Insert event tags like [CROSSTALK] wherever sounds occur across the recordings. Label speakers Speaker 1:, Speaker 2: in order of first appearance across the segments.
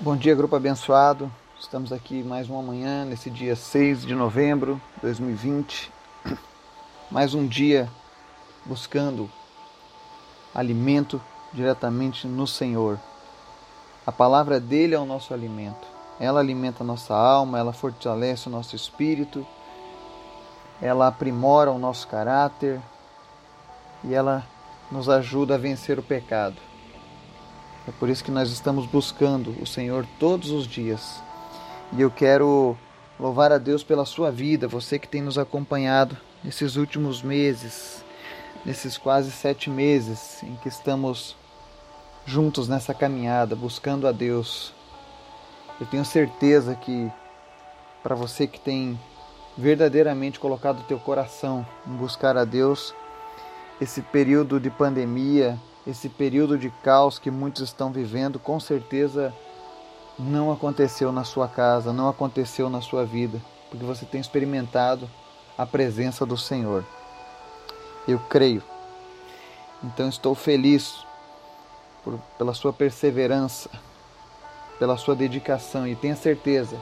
Speaker 1: Bom dia, grupo abençoado. Estamos aqui mais uma manhã, nesse dia 6 de novembro de 2020. [COUGHS] Mais um dia buscando alimento diretamente no Senhor. A palavra dele é o nosso alimento. Ela alimenta a nossa alma, ela fortalece o nosso espírito, ela aprimora o nosso caráter e ela nos ajuda a vencer o pecado. É por isso que nós estamos buscando o Senhor todos os dias. E eu quero louvar a Deus pela sua vida, você que tem nos acompanhado nesses últimos meses, nesses quase sete meses em que estamos juntos nessa caminhada, buscando a Deus. Eu tenho certeza que para você que tem verdadeiramente colocado o teu coração em buscar a Deus, esse período de pandemia, esse período de caos que muitos estão vivendo, com certeza não aconteceu na sua casa, não aconteceu na sua vida, porque você tem experimentado a presença do Senhor. Eu creio. Então estou feliz por, pela sua perseverança, pela sua dedicação e tenha certeza,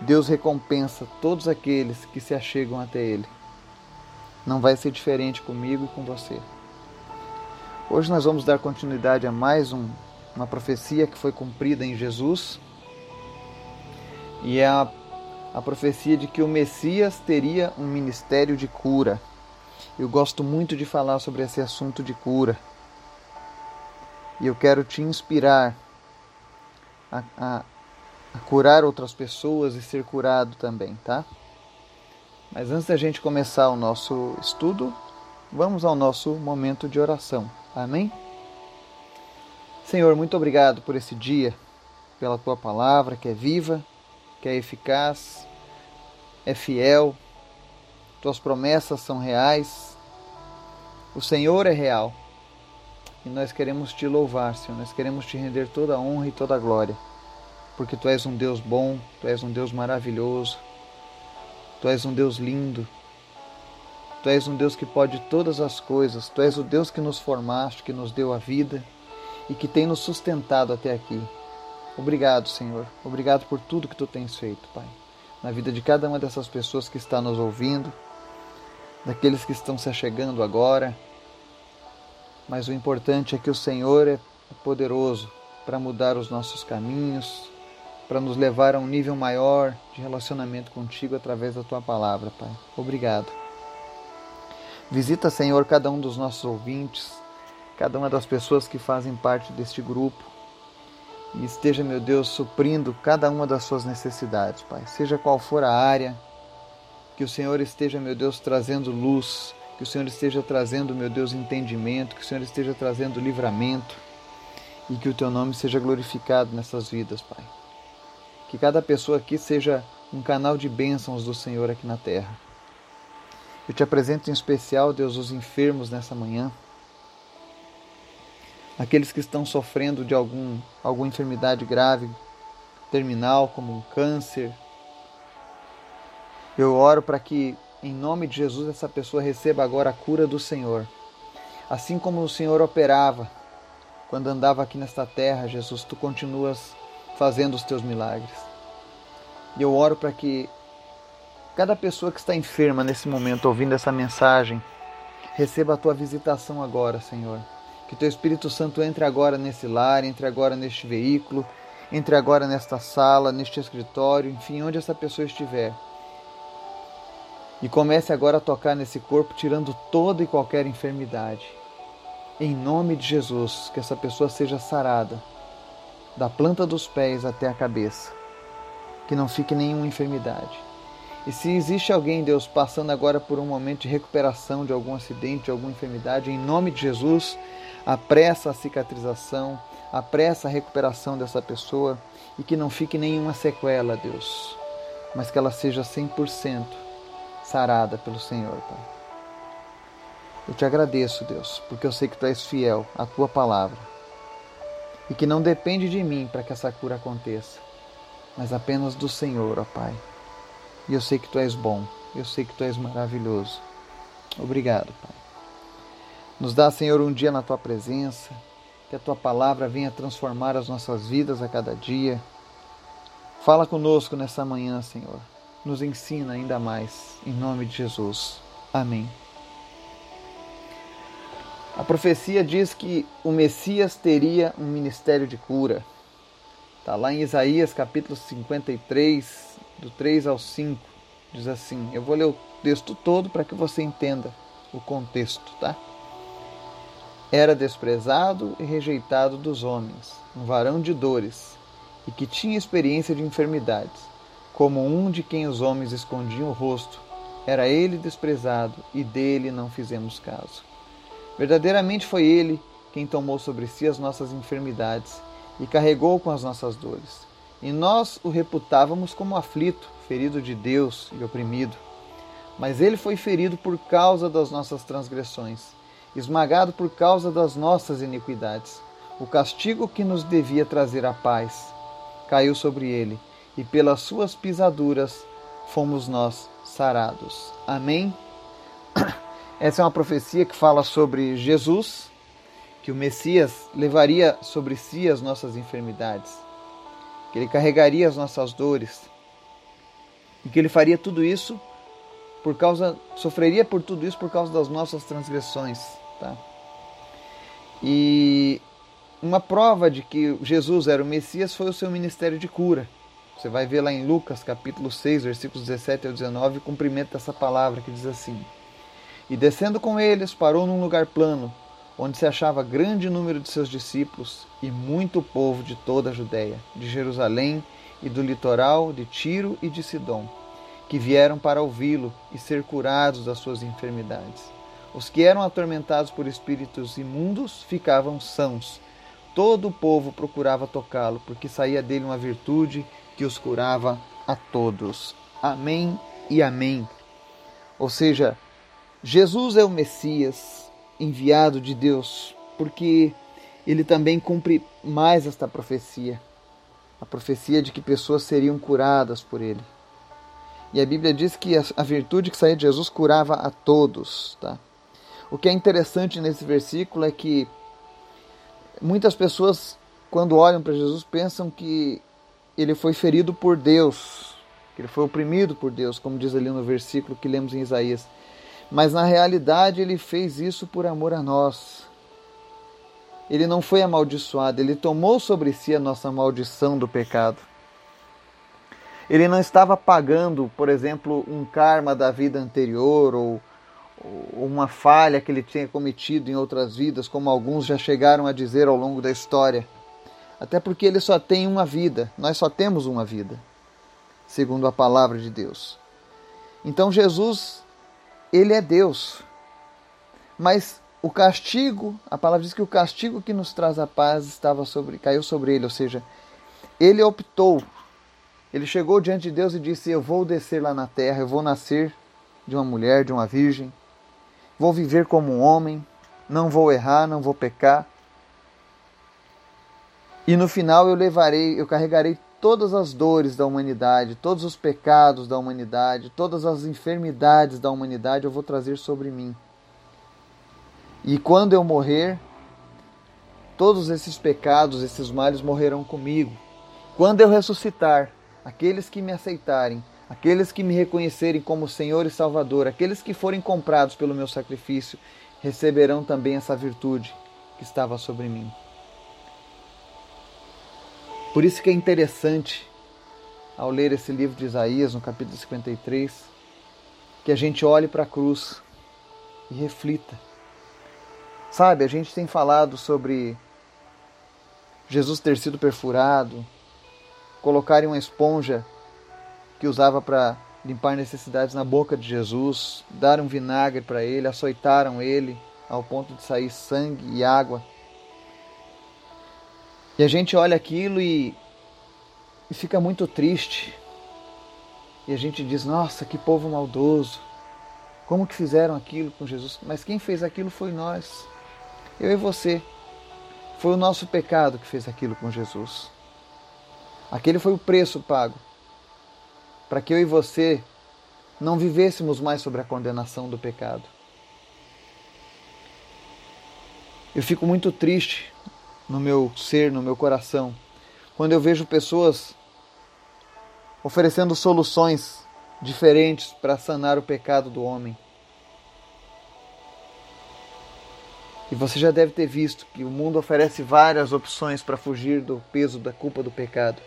Speaker 1: Deus recompensa todos aqueles que se achegam até Ele. Não vai ser diferente comigo e com você. Hoje nós vamos dar continuidade a mais um, uma profecia que foi cumprida em Jesus. E é a, a profecia de que o Messias teria um ministério de cura. Eu gosto muito de falar sobre esse assunto de cura. E eu quero te inspirar a, a, a curar outras pessoas e ser curado também, tá? Mas antes da gente começar o nosso estudo, vamos ao nosso momento de oração. Amém? Senhor, muito obrigado por esse dia, pela tua palavra que é viva, que é eficaz, é fiel, tuas promessas são reais, o Senhor é real. E nós queremos te louvar, Senhor, nós queremos te render toda a honra e toda a glória, porque tu és um Deus bom, tu és um Deus maravilhoso, tu és um Deus lindo, Tu és um Deus que pode todas as coisas, Tu és o Deus que nos formaste, que nos deu a vida e que tem nos sustentado até aqui. Obrigado, Senhor. Obrigado por tudo que Tu tens feito, Pai. Na vida de cada uma dessas pessoas que está nos ouvindo, daqueles que estão se achegando agora. Mas o importante é que o Senhor é poderoso para mudar os nossos caminhos, para nos levar a um nível maior de relacionamento contigo através da tua palavra, Pai. Obrigado. Visita, Senhor, cada um dos nossos ouvintes, cada uma das pessoas que fazem parte deste grupo. E esteja, meu Deus, suprindo cada uma das suas necessidades, Pai. Seja qual for a área, que o Senhor esteja, meu Deus, trazendo luz, que o Senhor esteja trazendo, meu Deus, entendimento, que o Senhor esteja trazendo livramento e que o teu nome seja glorificado nessas vidas, Pai. Que cada pessoa aqui seja um canal de bênçãos do Senhor aqui na terra. Eu te apresento em especial, Deus, os enfermos nessa manhã. Aqueles que estão sofrendo de algum, alguma enfermidade grave, terminal, como um câncer. Eu oro para que, em nome de Jesus, essa pessoa receba agora a cura do Senhor. Assim como o Senhor operava quando andava aqui nesta terra, Jesus, tu continuas fazendo os teus milagres. E eu oro para que Cada pessoa que está enferma nesse momento ouvindo essa mensagem, receba a tua visitação agora, Senhor. Que teu Espírito Santo entre agora nesse lar, entre agora neste veículo, entre agora nesta sala, neste escritório, enfim, onde essa pessoa estiver. E comece agora a tocar nesse corpo, tirando toda e qualquer enfermidade. Em nome de Jesus, que essa pessoa seja sarada, da planta dos pés até a cabeça. Que não fique nenhuma enfermidade. E se existe alguém, Deus, passando agora por um momento de recuperação de algum acidente, de alguma enfermidade, em nome de Jesus, apressa a cicatrização, apressa a recuperação dessa pessoa e que não fique nenhuma sequela, Deus, mas que ela seja 100% sarada pelo Senhor, Pai. Eu te agradeço, Deus, porque eu sei que tu és fiel à tua palavra e que não depende de mim para que essa cura aconteça, mas apenas do Senhor, ó Pai. E eu sei que tu és bom, eu sei que tu és maravilhoso. Obrigado, Pai. Nos dá, Senhor, um dia na tua presença, que a tua palavra venha transformar as nossas vidas a cada dia. Fala conosco nessa manhã, Senhor. Nos ensina ainda mais, em nome de Jesus. Amém. A profecia diz que o Messias teria um ministério de cura. Está lá em Isaías capítulo 53, do 3 ao 5. Diz assim: Eu vou ler o texto todo para que você entenda o contexto, tá? Era desprezado e rejeitado dos homens, um varão de dores, e que tinha experiência de enfermidades, como um de quem os homens escondiam o rosto. Era ele desprezado, e dele não fizemos caso. Verdadeiramente foi ele quem tomou sobre si as nossas enfermidades e carregou com as nossas dores. E nós o reputávamos como aflito, ferido de Deus e oprimido. Mas ele foi ferido por causa das nossas transgressões esmagado por causa das nossas iniquidades. O castigo que nos devia trazer a paz caiu sobre ele, e pelas suas pisaduras fomos nós sarados. Amém? [COUGHS] Essa é uma profecia que fala sobre Jesus, que o Messias levaria sobre si as nossas enfermidades, que ele carregaria as nossas dores, e que ele faria tudo isso por causa sofreria por tudo isso por causa das nossas transgressões. Tá? E uma prova de que Jesus era o Messias foi o seu ministério de cura. Você vai ver lá em Lucas capítulo 6, versículos 17 ao 19, cumprimenta essa palavra que diz assim: E descendo com eles, parou num lugar plano, onde se achava grande número de seus discípulos e muito povo de toda a Judéia, de Jerusalém e do litoral de Tiro e de Sidom, que vieram para ouvi-lo e ser curados das suas enfermidades. Os que eram atormentados por espíritos imundos ficavam sãos. Todo o povo procurava tocá-lo, porque saía dele uma virtude que os curava a todos. Amém e amém. Ou seja, Jesus é o Messias enviado de Deus, porque ele também cumpre mais esta profecia a profecia de que pessoas seriam curadas por ele. E a Bíblia diz que a virtude que saía de Jesus curava a todos, tá? O que é interessante nesse versículo é que muitas pessoas, quando olham para Jesus, pensam que ele foi ferido por Deus, que ele foi oprimido por Deus, como diz ali no versículo que lemos em Isaías. Mas na realidade ele fez isso por amor a nós. Ele não foi amaldiçoado, ele tomou sobre si a nossa maldição do pecado. Ele não estava pagando, por exemplo, um karma da vida anterior ou uma falha que ele tinha cometido em outras vidas, como alguns já chegaram a dizer ao longo da história. Até porque ele só tem uma vida, nós só temos uma vida, segundo a palavra de Deus. Então Jesus, ele é Deus. Mas o castigo, a palavra diz que o castigo que nos traz a paz estava sobre, caiu sobre ele, ou seja, ele optou. Ele chegou diante de Deus e disse: "Eu vou descer lá na terra, eu vou nascer de uma mulher, de uma virgem, Vou viver como um homem, não vou errar, não vou pecar. E no final eu levarei, eu carregarei todas as dores da humanidade, todos os pecados da humanidade, todas as enfermidades da humanidade eu vou trazer sobre mim. E quando eu morrer, todos esses pecados, esses males morrerão comigo. Quando eu ressuscitar, aqueles que me aceitarem Aqueles que me reconhecerem como Senhor e Salvador, aqueles que forem comprados pelo meu sacrifício, receberão também essa virtude que estava sobre mim. Por isso que é interessante, ao ler esse livro de Isaías, no capítulo 53, que a gente olhe para a cruz e reflita. Sabe, a gente tem falado sobre Jesus ter sido perfurado, colocarem uma esponja que usava para limpar necessidades na boca de Jesus, deram vinagre para ele, açoitaram ele ao ponto de sair sangue e água. E a gente olha aquilo e, e fica muito triste. E a gente diz: Nossa, que povo maldoso! Como que fizeram aquilo com Jesus? Mas quem fez aquilo foi nós, eu e você. Foi o nosso pecado que fez aquilo com Jesus. Aquele foi o preço pago para que eu e você não vivêssemos mais sobre a condenação do pecado. Eu fico muito triste no meu ser, no meu coração, quando eu vejo pessoas oferecendo soluções diferentes para sanar o pecado do homem. E você já deve ter visto que o mundo oferece várias opções para fugir do peso da culpa do pecado.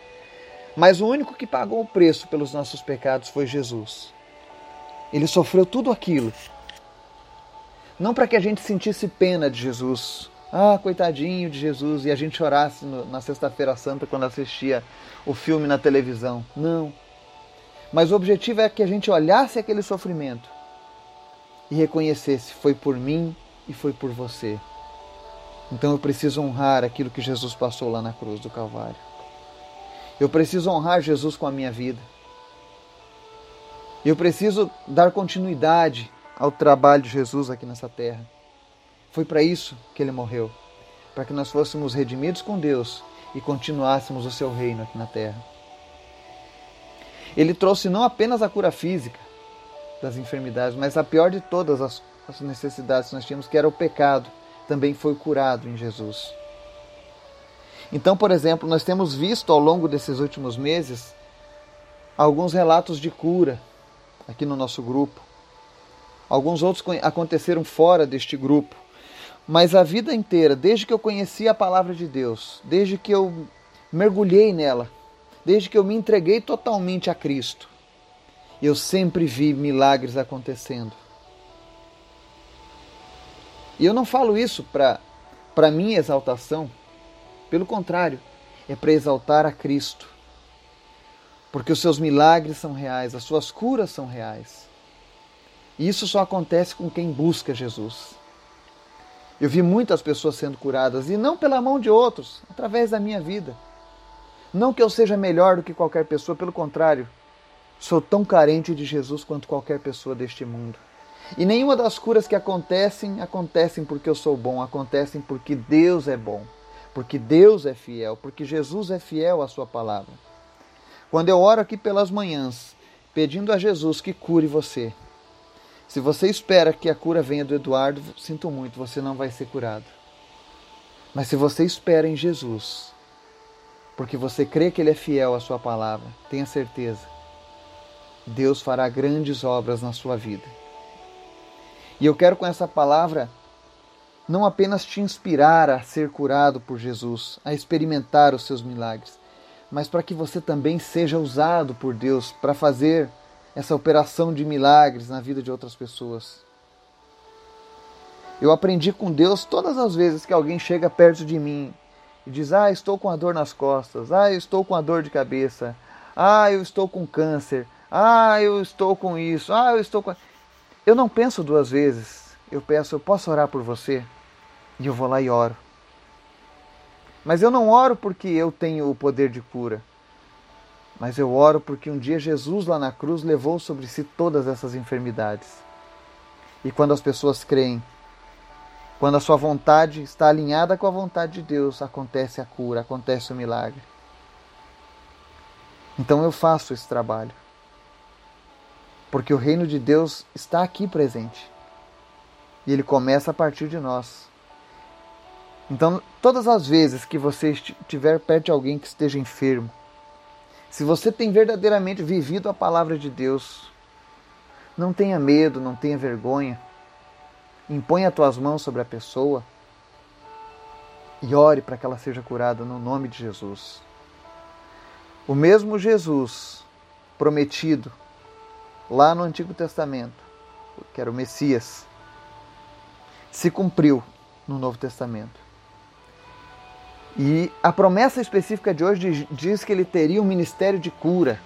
Speaker 1: Mas o único que pagou o preço pelos nossos pecados foi Jesus. Ele sofreu tudo aquilo. Não para que a gente sentisse pena de Jesus. Ah, coitadinho de Jesus, e a gente chorasse na Sexta-feira Santa quando assistia o filme na televisão. Não. Mas o objetivo é que a gente olhasse aquele sofrimento e reconhecesse: foi por mim e foi por você. Então eu preciso honrar aquilo que Jesus passou lá na cruz do Calvário. Eu preciso honrar Jesus com a minha vida. Eu preciso dar continuidade ao trabalho de Jesus aqui nessa terra. Foi para isso que ele morreu para que nós fôssemos redimidos com Deus e continuássemos o seu reino aqui na terra. Ele trouxe não apenas a cura física das enfermidades, mas a pior de todas as, necessidades que nós tínhamos, que era o pecado, também foi curado em Jesus. Então, por exemplo, nós temos visto ao longo desses últimos meses alguns relatos de cura aqui no nosso grupo. Alguns outros aconteceram fora deste grupo. Mas a vida inteira, desde que eu conheci a palavra de Deus, desde que eu mergulhei nela, desde que eu me entreguei totalmente a Cristo, eu sempre vi milagres acontecendo. E eu não falo isso para minha exaltação, pelo contrário, é para exaltar a Cristo. Porque os seus milagres são reais, as suas curas são reais. E isso só acontece com quem busca Jesus. Eu vi muitas pessoas sendo curadas e não pela mão de outros, através da minha vida. Não que eu seja melhor do que qualquer pessoa, pelo contrário, sou tão carente de Jesus quanto qualquer pessoa deste mundo. E nenhuma das curas que acontecem, acontecem porque eu sou bom, acontecem porque Deus é bom, porque Deus é fiel, porque Jesus é fiel à Sua palavra. Quando eu oro aqui pelas manhãs, pedindo a Jesus que cure você, se você espera que a cura venha do Eduardo, sinto muito, você não vai ser curado. Mas se você espera em Jesus, porque você crê que Ele é fiel à Sua palavra, tenha certeza, Deus fará grandes obras na sua vida. E eu quero com essa palavra não apenas te inspirar a ser curado por Jesus, a experimentar os seus milagres, mas para que você também seja usado por Deus para fazer essa operação de milagres na vida de outras pessoas. Eu aprendi com Deus todas as vezes que alguém chega perto de mim e diz: Ah, estou com a dor nas costas. Ah, eu estou com a dor de cabeça. Ah, eu estou com câncer. Ah, eu estou com isso. Ah, eu estou com. Eu não penso duas vezes. Eu peço: Eu posso orar por você? E eu vou lá e oro. Mas eu não oro porque eu tenho o poder de cura. Mas eu oro porque um dia Jesus lá na cruz levou sobre si todas essas enfermidades. E quando as pessoas creem quando a sua vontade está alinhada com a vontade de Deus, acontece a cura, acontece o milagre. Então eu faço esse trabalho. Porque o reino de Deus está aqui presente. E ele começa a partir de nós. Então, todas as vezes que você estiver perto de alguém que esteja enfermo, se você tem verdadeiramente vivido a palavra de Deus, não tenha medo, não tenha vergonha Impõe as tuas mãos sobre a pessoa e ore para que ela seja curada no nome de Jesus. O mesmo Jesus prometido lá no Antigo Testamento, que era o Messias, se cumpriu no Novo Testamento. E a promessa específica de hoje diz que ele teria um ministério de cura.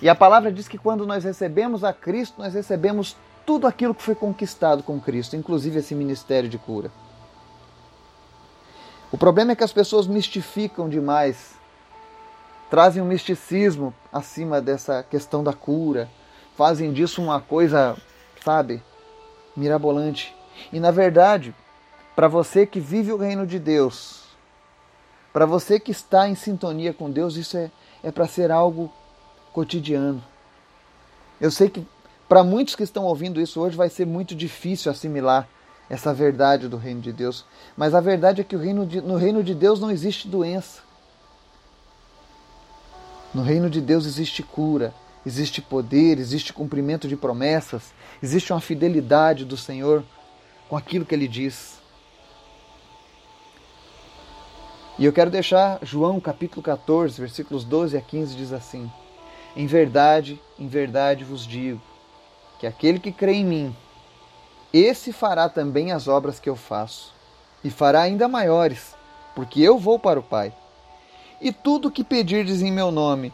Speaker 1: E a palavra diz que quando nós recebemos a Cristo, nós recebemos tudo aquilo que foi conquistado com Cristo, inclusive esse ministério de cura. O problema é que as pessoas mistificam demais, trazem um misticismo acima dessa questão da cura, fazem disso uma coisa, sabe, mirabolante. E na verdade, para você que vive o reino de Deus, para você que está em sintonia com Deus, isso é, é para ser algo cotidiano. Eu sei que para muitos que estão ouvindo isso hoje vai ser muito difícil assimilar essa verdade do reino de Deus. Mas a verdade é que reino de, no reino de Deus não existe doença. No reino de Deus existe cura, existe poder, existe cumprimento de promessas, existe uma fidelidade do Senhor com aquilo que ele diz. E eu quero deixar João capítulo 14, versículos 12 a 15 diz assim: Em verdade, em verdade vos digo, que aquele que crê em mim, esse fará também as obras que eu faço, e fará ainda maiores, porque eu vou para o Pai. E tudo o que pedirdes em meu nome,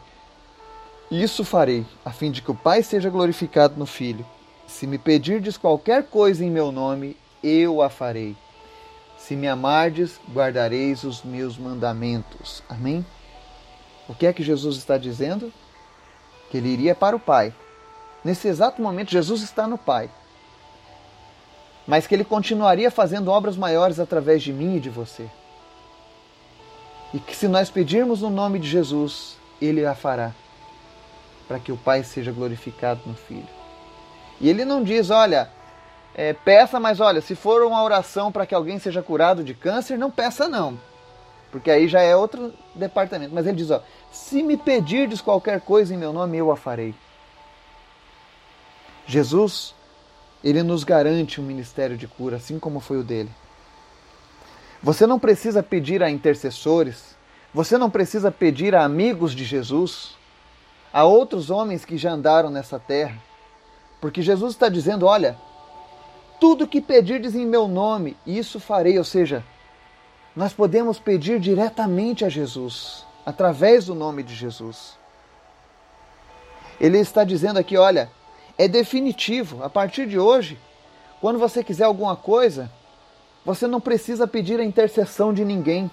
Speaker 1: isso farei, a fim de que o Pai seja glorificado no Filho. Se me pedirdes qualquer coisa em meu nome, eu a farei. Se me amardes, guardareis os meus mandamentos. Amém? O que é que Jesus está dizendo? Que ele iria para o Pai. Nesse exato momento, Jesus está no Pai. Mas que ele continuaria fazendo obras maiores através de mim e de você. E que se nós pedirmos no nome de Jesus, ele a fará, para que o Pai seja glorificado no Filho. E ele não diz, olha, é, peça, mas olha, se for uma oração para que alguém seja curado de câncer, não peça não. Porque aí já é outro departamento. Mas ele diz, ó, se me pedirdes qualquer coisa em meu nome, eu a farei. Jesus, ele nos garante um ministério de cura, assim como foi o dele. Você não precisa pedir a intercessores, você não precisa pedir a amigos de Jesus, a outros homens que já andaram nessa terra, porque Jesus está dizendo: olha, tudo que pedirdes em meu nome, isso farei. Ou seja, nós podemos pedir diretamente a Jesus, através do nome de Jesus. Ele está dizendo aqui: olha, é definitivo, a partir de hoje, quando você quiser alguma coisa, você não precisa pedir a intercessão de ninguém.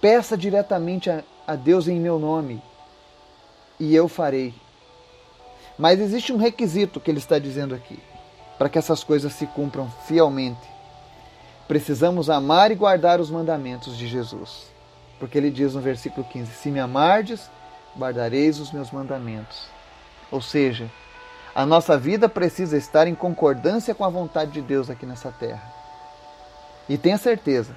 Speaker 1: Peça diretamente a, a Deus em meu nome e eu farei. Mas existe um requisito que ele está dizendo aqui, para que essas coisas se cumpram fielmente. Precisamos amar e guardar os mandamentos de Jesus. Porque ele diz no versículo 15: Se me amardes, guardareis os meus mandamentos. Ou seja, a nossa vida precisa estar em concordância com a vontade de Deus aqui nessa terra. E tenha certeza,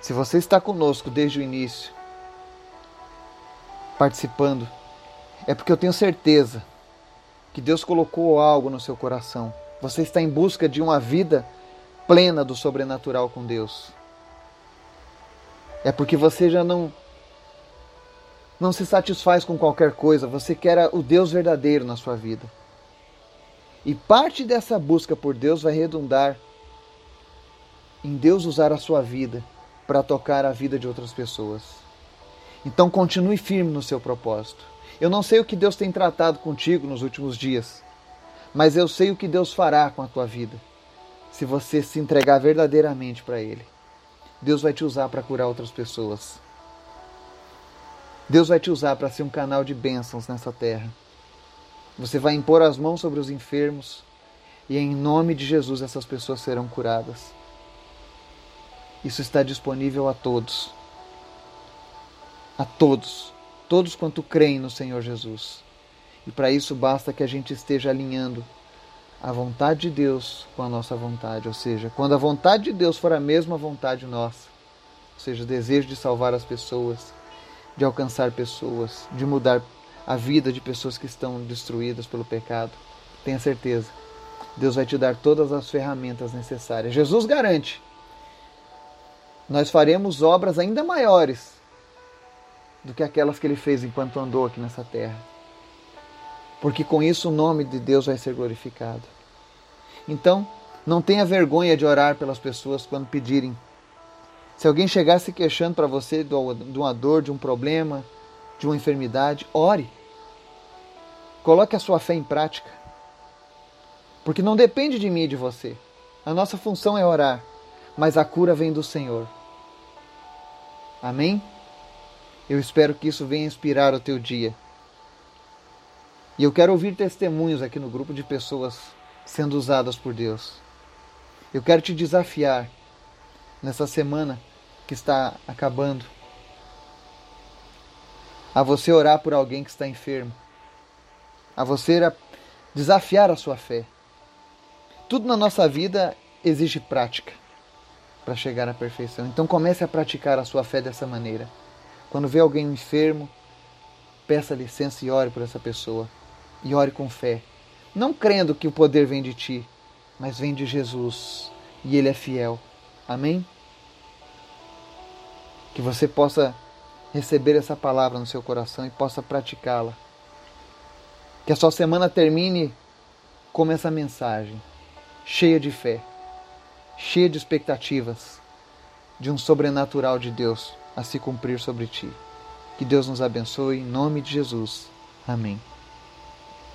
Speaker 1: se você está conosco desde o início, participando, é porque eu tenho certeza que Deus colocou algo no seu coração. Você está em busca de uma vida plena do sobrenatural com Deus. É porque você já não não se satisfaz com qualquer coisa, você quer o Deus verdadeiro na sua vida. E parte dessa busca por Deus vai redundar em Deus usar a sua vida para tocar a vida de outras pessoas. Então continue firme no seu propósito. Eu não sei o que Deus tem tratado contigo nos últimos dias, mas eu sei o que Deus fará com a tua vida se você se entregar verdadeiramente para Ele. Deus vai te usar para curar outras pessoas. Deus vai te usar para ser um canal de bênçãos nessa terra. Você vai impor as mãos sobre os enfermos e em nome de Jesus essas pessoas serão curadas. Isso está disponível a todos. A todos. Todos quanto creem no Senhor Jesus. E para isso basta que a gente esteja alinhando a vontade de Deus com a nossa vontade. Ou seja, quando a vontade de Deus for a mesma vontade nossa, ou seja, o desejo de salvar as pessoas, de alcançar pessoas, de mudar a vida de pessoas que estão destruídas pelo pecado, tenha certeza, Deus vai te dar todas as ferramentas necessárias. Jesus garante nós faremos obras ainda maiores do que aquelas que ele fez enquanto andou aqui nessa terra. Porque com isso o nome de Deus vai ser glorificado. Então, não tenha vergonha de orar pelas pessoas quando pedirem. Se alguém chegar se queixando para você de uma dor, de um problema, de uma enfermidade, ore. Coloque a sua fé em prática. Porque não depende de mim e de você. A nossa função é orar, mas a cura vem do Senhor. Amém? Eu espero que isso venha inspirar o teu dia. E eu quero ouvir testemunhos aqui no grupo de pessoas sendo usadas por Deus. Eu quero te desafiar nessa semana que está acabando a você orar por alguém que está enfermo, a você desafiar a sua fé. tudo na nossa vida exige prática para chegar à perfeição. Então comece a praticar a sua fé dessa maneira. Quando vê alguém enfermo, peça licença e ore por essa pessoa. E ore com fé. Não crendo que o poder vem de ti, mas vem de Jesus. E Ele é fiel. Amém? Que você possa receber essa palavra no seu coração e possa praticá-la. Que a sua semana termine como essa mensagem, cheia de fé, cheia de expectativas de um sobrenatural de Deus a se cumprir sobre ti. Que Deus nos abençoe em nome de Jesus. Amém.